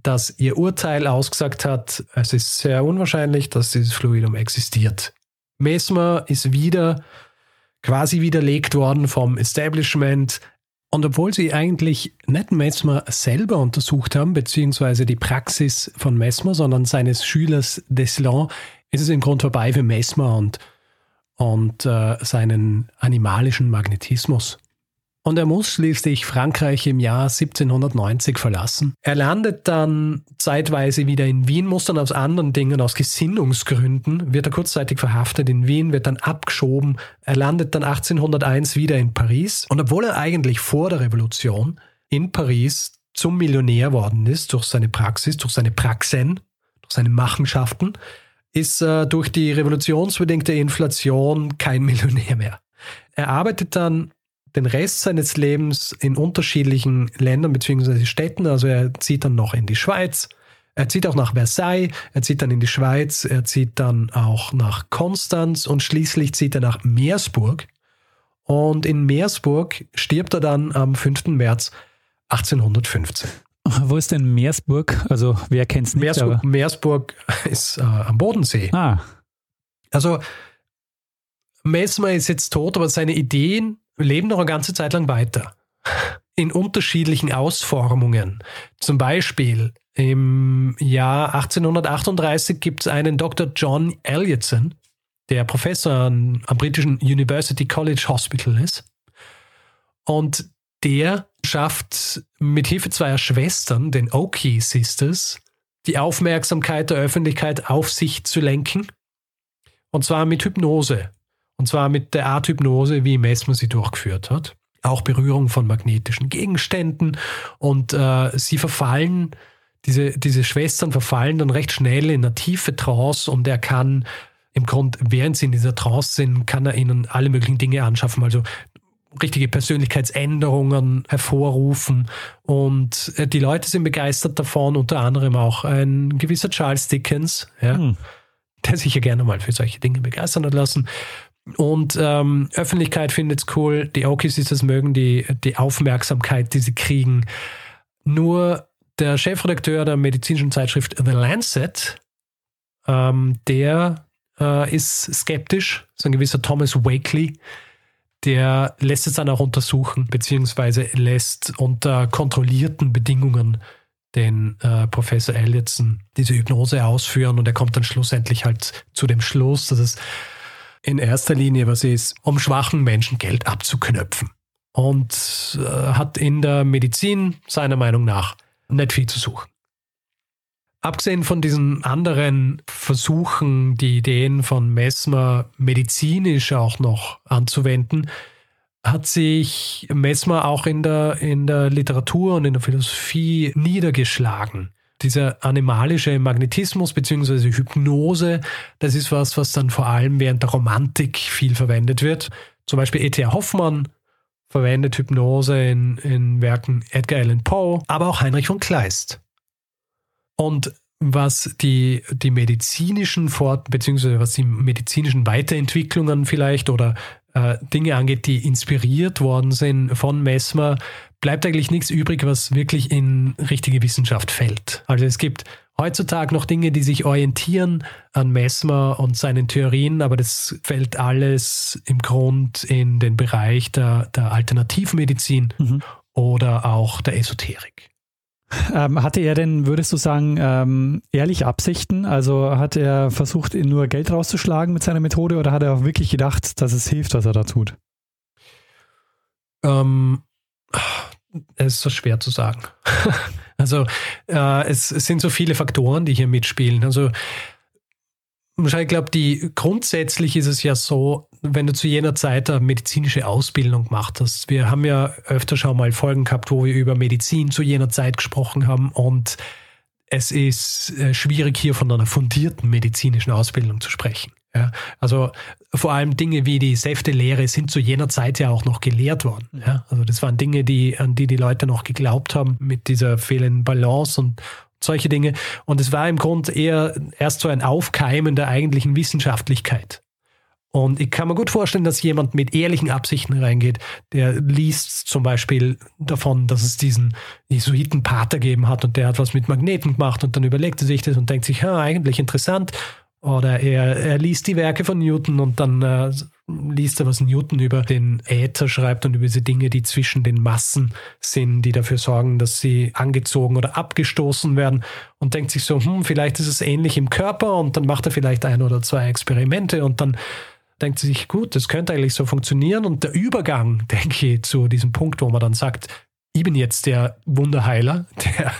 dass ihr Urteil ausgesagt hat, es ist sehr unwahrscheinlich, dass dieses Fluidum existiert. Mesmer ist wieder quasi widerlegt worden vom Establishment. Und obwohl sie eigentlich nicht Mesmer selber untersucht haben, beziehungsweise die Praxis von Mesmer, sondern seines Schülers Deslan, ist es im Grunde vorbei für Mesmer und, und äh, seinen animalischen Magnetismus. Und er muss schließlich Frankreich im Jahr 1790 verlassen. Er landet dann zeitweise wieder in Wien, muss dann aus anderen Dingen, aus Gesinnungsgründen, wird er kurzzeitig verhaftet in Wien, wird dann abgeschoben. Er landet dann 1801 wieder in Paris. Und obwohl er eigentlich vor der Revolution in Paris zum Millionär worden ist, durch seine Praxis, durch seine Praxen, durch seine Machenschaften, ist er durch die revolutionsbedingte Inflation kein Millionär mehr. Er arbeitet dann den Rest seines Lebens in unterschiedlichen Ländern bzw. Städten. Also er zieht dann noch in die Schweiz, er zieht auch nach Versailles, er zieht dann in die Schweiz, er zieht dann auch nach Konstanz und schließlich zieht er nach Meersburg. Und in Meersburg stirbt er dann am 5. März 1815. Wo ist denn Meersburg? Also wer kennt es nicht? Meersburg, Meersburg ist äh, am Bodensee. Ah. Also Mesmer ist jetzt tot, aber seine Ideen leben noch eine ganze Zeit lang weiter. In unterschiedlichen Ausformungen. Zum Beispiel im Jahr 1838 gibt es einen Dr. John Elliotson, der Professor an, am britischen University College Hospital ist. Und der schafft mit Hilfe zweier Schwestern, den Oki Sisters, die Aufmerksamkeit der Öffentlichkeit auf sich zu lenken. Und zwar mit Hypnose. Und zwar mit der Art Hypnose, wie Mesmer sie durchgeführt hat. Auch Berührung von magnetischen Gegenständen. Und äh, sie verfallen, diese, diese Schwestern verfallen dann recht schnell in eine tiefe Trance und er kann im Grunde, während sie in dieser Trance sind, kann er ihnen alle möglichen Dinge anschaffen. Also richtige Persönlichkeitsänderungen hervorrufen. Und äh, die Leute sind begeistert davon, unter anderem auch ein gewisser Charles Dickens, ja, hm. der sich ja gerne mal für solche Dinge begeistern hat lassen. Und ähm, Öffentlichkeit findet es cool, die Okies ist es mögen, die, die Aufmerksamkeit, die sie kriegen. Nur der Chefredakteur der medizinischen Zeitschrift The Lancet, ähm, der äh, ist skeptisch, so ein gewisser Thomas Wakely, der lässt es dann auch untersuchen, beziehungsweise lässt unter kontrollierten Bedingungen den äh, Professor Elliotson diese Hypnose ausführen und er kommt dann schlussendlich halt zu dem Schluss, dass es in erster Linie was ist, um schwachen Menschen Geld abzuknöpfen. Und äh, hat in der Medizin seiner Meinung nach nicht viel zu suchen. Abgesehen von diesen anderen Versuchen, die Ideen von Mesmer medizinisch auch noch anzuwenden, hat sich Mesmer auch in der, in der Literatur und in der Philosophie niedergeschlagen dieser animalische Magnetismus bzw. Hypnose, das ist was, was dann vor allem während der Romantik viel verwendet wird. Zum Beispiel E.T.A. Hoffmann verwendet Hypnose in, in Werken Edgar Allan Poe, aber auch Heinrich von Kleist. Und was die, die medizinischen Fort- bzw. was die medizinischen Weiterentwicklungen vielleicht oder äh, Dinge angeht, die inspiriert worden sind von Mesmer, bleibt eigentlich nichts übrig, was wirklich in richtige Wissenschaft fällt. Also es gibt heutzutage noch Dinge, die sich orientieren an Mesmer und seinen Theorien, aber das fällt alles im Grund in den Bereich der, der Alternativmedizin mhm. oder auch der Esoterik. Ähm, hatte er denn, würdest du sagen, ähm, ehrliche Absichten? Also hat er versucht, nur Geld rauszuschlagen mit seiner Methode oder hat er auch wirklich gedacht, dass es hilft, was er da tut? Ähm, es ist so schwer zu sagen. also äh, es, es, sind so viele Faktoren, die hier mitspielen. Also ich glaube, die grundsätzlich ist es ja so, wenn du zu jener Zeit eine medizinische Ausbildung gemacht hast. Wir haben ja öfter schon mal Folgen gehabt, wo wir über Medizin zu jener Zeit gesprochen haben und es ist äh, schwierig hier von einer fundierten medizinischen Ausbildung zu sprechen. Ja, also vor allem Dinge wie die Säftelehre sind zu jener Zeit ja auch noch gelehrt worden. Ja, also das waren Dinge, die, an die die Leute noch geglaubt haben mit dieser fehlenden Balance und solche Dinge. Und es war im Grunde eher erst so ein Aufkeimen der eigentlichen Wissenschaftlichkeit. Und ich kann mir gut vorstellen, dass jemand mit ehrlichen Absichten reingeht, der liest zum Beispiel davon, dass es diesen Jesuitenpater gegeben hat und der hat was mit Magneten gemacht und dann überlegt er sich das und denkt sich, ja, eigentlich interessant oder er, er liest die Werke von Newton und dann äh, liest er, was Newton über den Äther schreibt und über diese Dinge, die zwischen den Massen sind, die dafür sorgen, dass sie angezogen oder abgestoßen werden. Und denkt sich so, hm, vielleicht ist es ähnlich im Körper und dann macht er vielleicht ein oder zwei Experimente und dann denkt sie sich, gut, das könnte eigentlich so funktionieren. Und der Übergang, denke ich, zu diesem Punkt, wo man dann sagt, ich bin jetzt der Wunderheiler, der,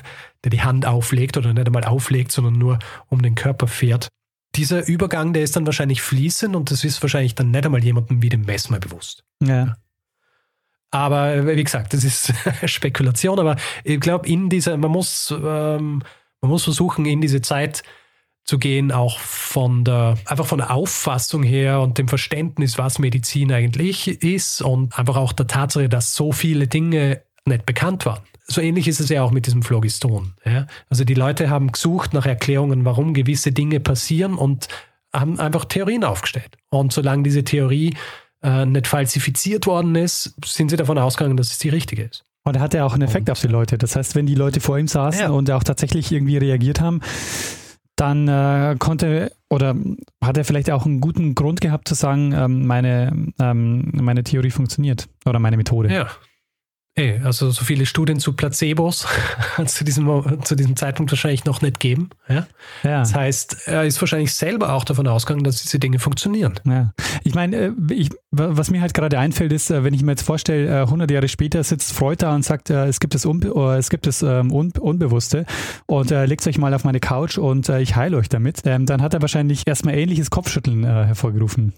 der die Hand auflegt oder nicht einmal auflegt, sondern nur um den Körper fährt dieser Übergang, der ist dann wahrscheinlich fließend und das ist wahrscheinlich dann nicht einmal jemandem wie dem Messmer bewusst. Ja. Aber wie gesagt, das ist Spekulation, aber ich glaube, in dieser, man muss, ähm, man muss versuchen, in diese Zeit zu gehen, auch von der, einfach von der Auffassung her und dem Verständnis, was Medizin eigentlich ist und einfach auch der Tatsache, dass so viele Dinge nicht bekannt waren so ähnlich ist es ja auch mit diesem Phlogiston. Ja? Also die Leute haben gesucht nach Erklärungen, warum gewisse Dinge passieren und haben einfach Theorien aufgestellt. Und solange diese Theorie äh, nicht falsifiziert worden ist, sind sie davon ausgegangen, dass es die richtige ist. Und er hatte ja auch einen Effekt und, auf die Leute. Das heißt, wenn die Leute vor ihm saßen ja. und auch tatsächlich irgendwie reagiert haben, dann äh, konnte oder hat er vielleicht auch einen guten Grund gehabt zu sagen, ähm, meine, ähm, meine Theorie funktioniert oder meine Methode. Ja, also so viele Studien zu Placebos zu diesem, zu diesem Zeitpunkt wahrscheinlich noch nicht geben. Ja? ja? Das heißt, er ist wahrscheinlich selber auch davon ausgegangen, dass diese Dinge funktionieren. Ja. Ich meine, äh, ich, was mir halt gerade einfällt, ist, äh, wenn ich mir jetzt vorstelle, 100 äh, Jahre später sitzt Freud da und sagt, es gibt das, Unbe es gibt das ähm, Unbewusste und legt euch mal auf meine Couch und ich heile euch damit, ähm, dann hat er wahrscheinlich erstmal ähnliches Kopfschütteln hervorgerufen.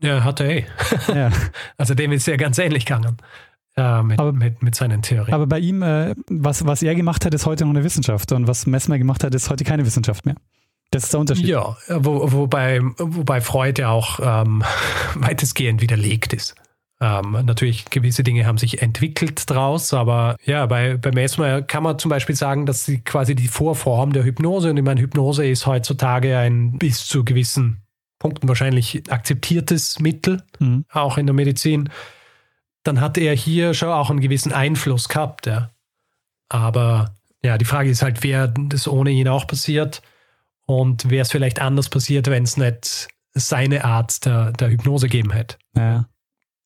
Ja, hat er eh. Ja. Also dem ist ja ganz ähnlich gegangen äh, mit, aber, mit, mit, seinen Theorien. Aber bei ihm, äh, was, was er gemacht hat, ist heute noch eine Wissenschaft und was Messmer gemacht hat, ist heute keine Wissenschaft mehr. Das ist der Unterschied. Ja, wo, wobei, wobei Freud ja auch ähm, weitestgehend widerlegt ist. Ähm, natürlich, gewisse Dinge haben sich entwickelt draus, aber ja, bei, bei Messmer kann man zum Beispiel sagen, dass sie quasi die Vorform der Hypnose, und ich meine, Hypnose ist heutzutage ein bis zu gewissen Punkten wahrscheinlich akzeptiertes Mittel, mhm. auch in der Medizin dann hat er hier schon auch einen gewissen Einfluss gehabt. Ja. Aber ja, die Frage ist halt, wer das ohne ihn auch passiert und wäre es vielleicht anders passiert, wenn es nicht seine Art der, der Hypnose gegeben hätte. Ja.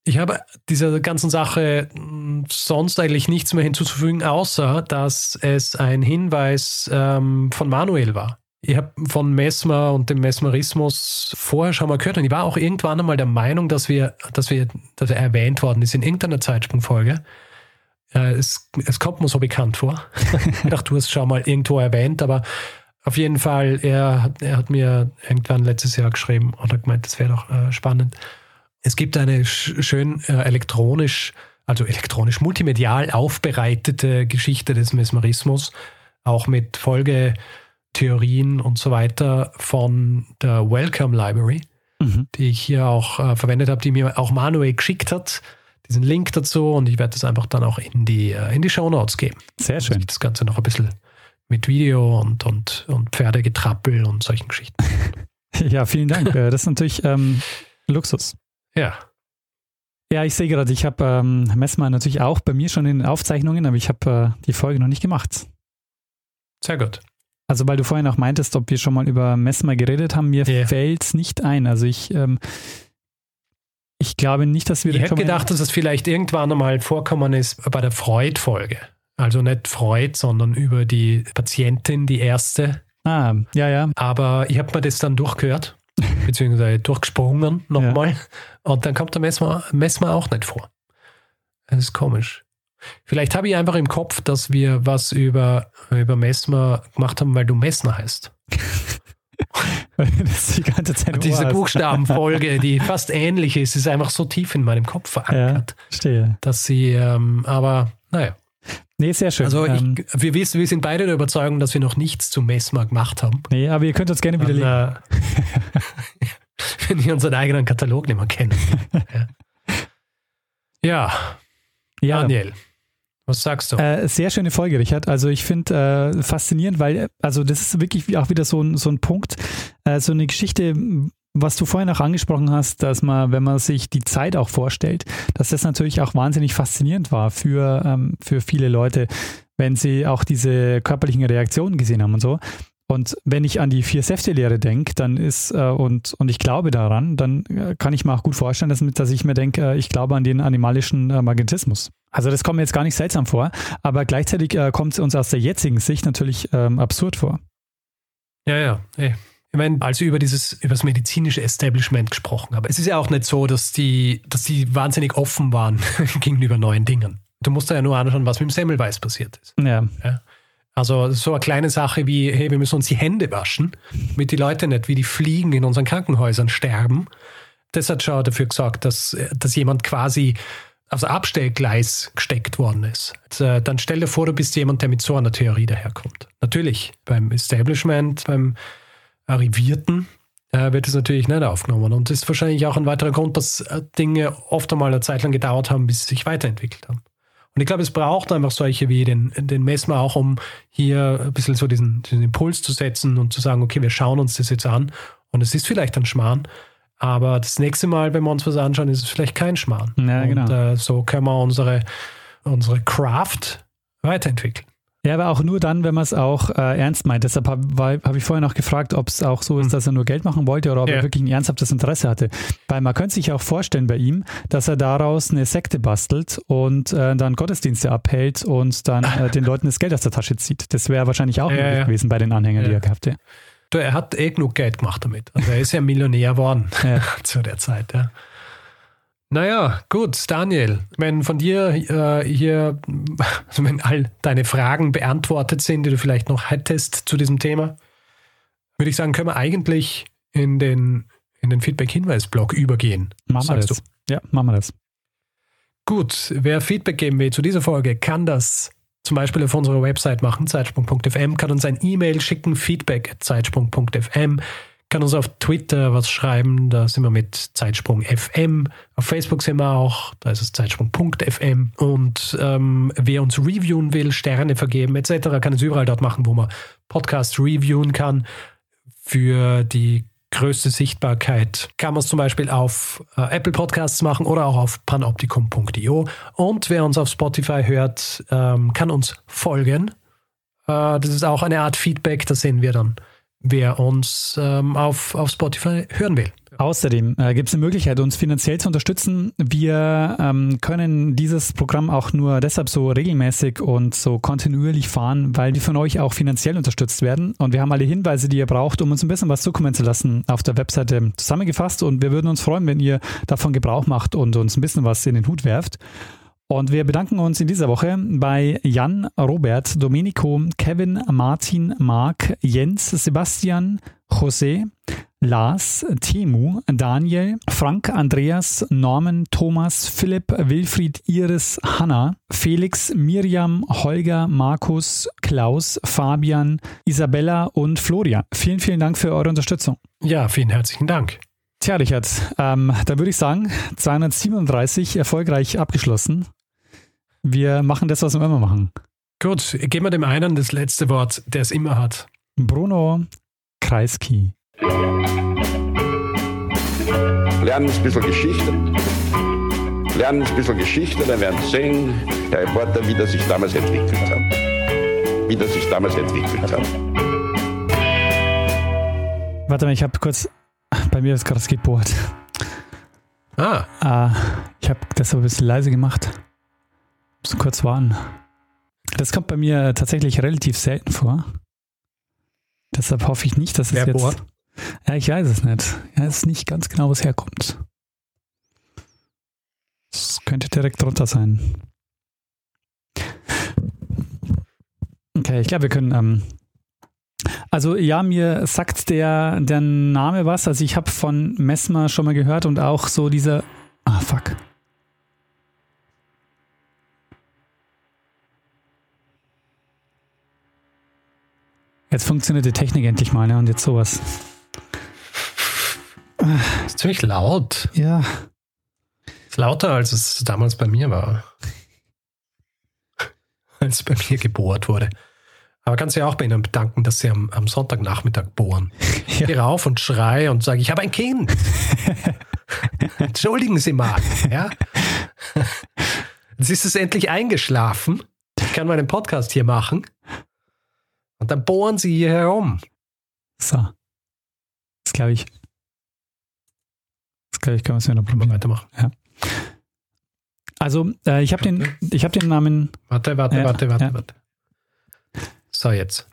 Ich habe dieser ganzen Sache hm, sonst eigentlich nichts mehr hinzuzufügen, außer dass es ein Hinweis ähm, von Manuel war. Ich habe von Mesmer und dem Mesmerismus vorher schon mal gehört und ich war auch irgendwann einmal der Meinung, dass wir, dass wir, dass er erwähnt worden ist in irgendeiner Zeitsprungfolge. Äh, es, es kommt mir so bekannt vor. ich dachte, du hast schon mal irgendwo erwähnt, aber auf jeden Fall, er, er hat mir irgendwann letztes Jahr geschrieben oder gemeint, das wäre doch äh, spannend. Es gibt eine schön äh, elektronisch, also elektronisch multimedial aufbereitete Geschichte des Mesmerismus, auch mit Folge Theorien und so weiter von der Welcome Library, mhm. die ich hier auch äh, verwendet habe, die mir auch Manuel geschickt hat. Diesen Link dazu und ich werde das einfach dann auch in die, äh, in die Show Notes geben. Sehr schön. Das Ganze noch ein bisschen mit Video und, und, und Pferdegetrappel und solchen Geschichten. ja, vielen Dank. Äh, das ist natürlich ähm, Luxus. Ja. Ja, ich sehe gerade, ich habe ähm, Messmer natürlich auch bei mir schon in den Aufzeichnungen, aber ich habe äh, die Folge noch nicht gemacht. Sehr gut. Also weil du vorhin auch meintest, ob wir schon mal über Messmer geredet haben, mir yeah. fällt es nicht ein. Also ich, ähm, ich glaube nicht, dass wir... Ich hätte gedacht, dass es vielleicht irgendwann einmal vorkommen ist bei der Freud-Folge. Also nicht Freud, sondern über die Patientin, die erste. Ah, ja, ja. Aber ich habe mir das dann durchgehört, beziehungsweise durchgesprungen nochmal. Ja. Und dann kommt der Messmer, Messmer auch nicht vor. Das ist komisch. Vielleicht habe ich einfach im Kopf, dass wir was über, über Messmer gemacht haben, weil du Messner heißt. das die ganze Zeit Und diese. Buchstabenfolge, die fast ähnlich ist, ist einfach so tief in meinem Kopf Ja, verankert, stehe. dass sie, ähm, aber naja. Nee, sehr schön. Also ähm, ich, wir, wissen, wir sind beide der Überzeugung, dass wir noch nichts zu Messmer gemacht haben. nee, aber ihr könnt uns gerne widerlegen. äh, wenn wir unseren eigenen Katalog nicht mehr kennen. ja. ja, ja, Daniel, was sagst du? Äh, sehr schöne Folge, Richard. Also ich finde äh, faszinierend, weil also das ist wirklich auch wieder so ein, so ein Punkt, äh, so eine Geschichte, was du vorhin auch angesprochen hast, dass man, wenn man sich die Zeit auch vorstellt, dass das natürlich auch wahnsinnig faszinierend war für, ähm, für viele Leute, wenn sie auch diese körperlichen Reaktionen gesehen haben und so. Und wenn ich an die Vier-Säfte-Lehre denke, dann ist, äh, und, und ich glaube daran, dann äh, kann ich mir auch gut vorstellen, dass, dass ich mir denke, äh, ich glaube an den animalischen äh, Magnetismus. Also das kommt mir jetzt gar nicht seltsam vor, aber gleichzeitig kommt es uns aus der jetzigen Sicht natürlich ähm, absurd vor. Ja, ja. Ey. Ich meine, als ich über dieses, über das medizinische Establishment gesprochen habe, es ist ja auch nicht so, dass die, dass die wahnsinnig offen waren gegenüber neuen Dingen. Du musst da ja nur anschauen, was mit dem Semmelweis passiert ist. Ja, Also so eine kleine Sache wie, hey, wir müssen uns die Hände waschen, damit die Leute nicht wie die Fliegen in unseren Krankenhäusern sterben. Das hat schon dafür gesorgt, dass, dass jemand quasi aufs Abstellgleis gesteckt worden ist. Äh, dann stell dir vor, du bist jemand, der mit so einer Theorie daherkommt. Natürlich, beim Establishment, beim Arrivierten äh, wird es natürlich nicht aufgenommen. Und das ist wahrscheinlich auch ein weiterer Grund, dass äh, Dinge oft einmal eine Zeit lang gedauert haben, bis sie sich weiterentwickelt haben. Und ich glaube, es braucht einfach solche wie den, den Messmer auch, um hier ein bisschen so diesen, diesen Impuls zu setzen und zu sagen, okay, wir schauen uns das jetzt an. Und es ist vielleicht ein Schmarrn, aber das nächste Mal, wenn wir uns was anschauen, ist es vielleicht kein Schmarrn. Ja, genau. Und äh, so können wir unsere, unsere Craft weiterentwickeln. Ja, aber auch nur dann, wenn man es auch äh, ernst meint. Deshalb habe hab ich vorher noch gefragt, ob es auch so ist, Hm. dass er nur Geld machen wollte oder ob Ja. er wirklich ein ernsthaftes Interesse hatte. Weil man könnte sich auch vorstellen bei ihm, dass er daraus eine Sekte bastelt und äh, dann Gottesdienste abhält und dann äh, den Leuten das Geld aus der Tasche zieht. Das wäre wahrscheinlich auch Ja, möglich ja. gewesen bei den Anhängern, die er gehabt hätte. Du, er hat eh genug Geld gemacht damit. Also er ist ja Millionär geworden zu der Zeit. Ja. Naja, gut, Daniel, wenn von dir äh, hier, also wenn all deine Fragen beantwortet sind, die du vielleicht noch hättest zu diesem Thema, würde ich sagen, können wir eigentlich in den, in den Feedback-Hinweis-Blog übergehen. Machen wir das. Ja, machen wir das. Gut, wer Feedback geben will zu dieser Folge, kann das zum Beispiel auf unserer Website machen, zeitsprung.fm, kann uns ein E-Mail schicken, feedback at zeitsprung.fm, kann uns auf Twitter was schreiben, da sind wir mit Zeitsprung FM, auf Facebook sind wir auch, da ist es zeitsprung.fm und ähm, wer uns reviewen will, Sterne vergeben etc., kann es überall dort machen, wo man Podcast reviewen kann. Für die größte Sichtbarkeit kann man es zum Beispiel auf äh, Apple Podcasts machen oder auch auf panoptikum.io. Und wer uns auf Spotify hört, ähm, kann uns folgen. Äh, das ist auch eine Art Feedback, da sehen wir dann, wer uns ähm, auf, auf Spotify hören will. Außerdem äh, gibt es eine Möglichkeit, uns finanziell zu unterstützen. Wir ähm, können dieses Programm auch nur deshalb so regelmäßig und so kontinuierlich fahren, weil wir von euch auch finanziell unterstützt werden. Und wir haben alle Hinweise, die ihr braucht, um uns ein bisschen was zukommen zu lassen, auf der Webseite zusammengefasst. Und wir würden uns freuen, wenn ihr davon Gebrauch macht und uns ein bisschen was in den Hut werft. Und wir bedanken uns in dieser Woche bei Jan, Robert, Domenico, Kevin, Martin, Marc, Jens, Sebastian, José, Lars, Temu, Daniel, Frank, Andreas, Norman, Thomas, Philipp, Wilfried, Iris, Hanna, Felix, Miriam, Holger, Markus, Klaus, Fabian, Isabella und Florian. Vielen, vielen Dank für eure Unterstützung. Ja, vielen herzlichen Dank. Tja, Richard, ähm, da würde ich sagen, 237 erfolgreich abgeschlossen. Wir machen das, was wir immer machen. Gut, geben wir dem einen das letzte Wort, der es immer hat. Bruno Kreisky. Lernen ein bisschen Geschichte. Lernen ein bisschen Geschichte, dann werden Sie sehen, der Reporter, wie das sich damals entwickelt hat. Wie das sich damals entwickelt hat. Warte mal, ich habe kurz, bei mir ist gerade das gebohrt. Ah, Ah, ich habe das aber ein bisschen leise gemacht. Muss kurz warten. Das kommt bei mir tatsächlich relativ selten vor. Deshalb hoffe ich nicht, dass es Wer jetzt. bohrt? Ja, ich weiß es nicht. Es ist nicht ganz genau, wo es herkommt. Es könnte direkt drunter sein. Okay, ich glaube, wir können. Ähm, Also ja, mir sagt der, der Name was. Also ich habe von Messmer schon mal gehört und auch so dieser. Ah, fuck. Jetzt funktioniert die Technik endlich mal, ne? Und jetzt sowas. Das ist ziemlich laut. Ja. Ist lauter, als es damals bei mir war. als bei mir gebohrt wurde. Aber kannst du ja auch bei ihnen bedanken, dass sie am, am Sonntagnachmittag bohren. Ich Ja. gehe rauf und schreie und sage, ich habe ein Kind. Entschuldigen Sie mal. Ja? Jetzt ist es endlich eingeschlafen. Ich kann meinen Podcast hier machen. Und dann bohren sie hier herum. So. Das glaube ich. Das glaube ich, kann man es ja noch Können wir probieren. weitermachen. Also, äh, ich habe den, ich hab den Namen Warte, warte, Ja, warte, warte, ja. warte. So, jetzt.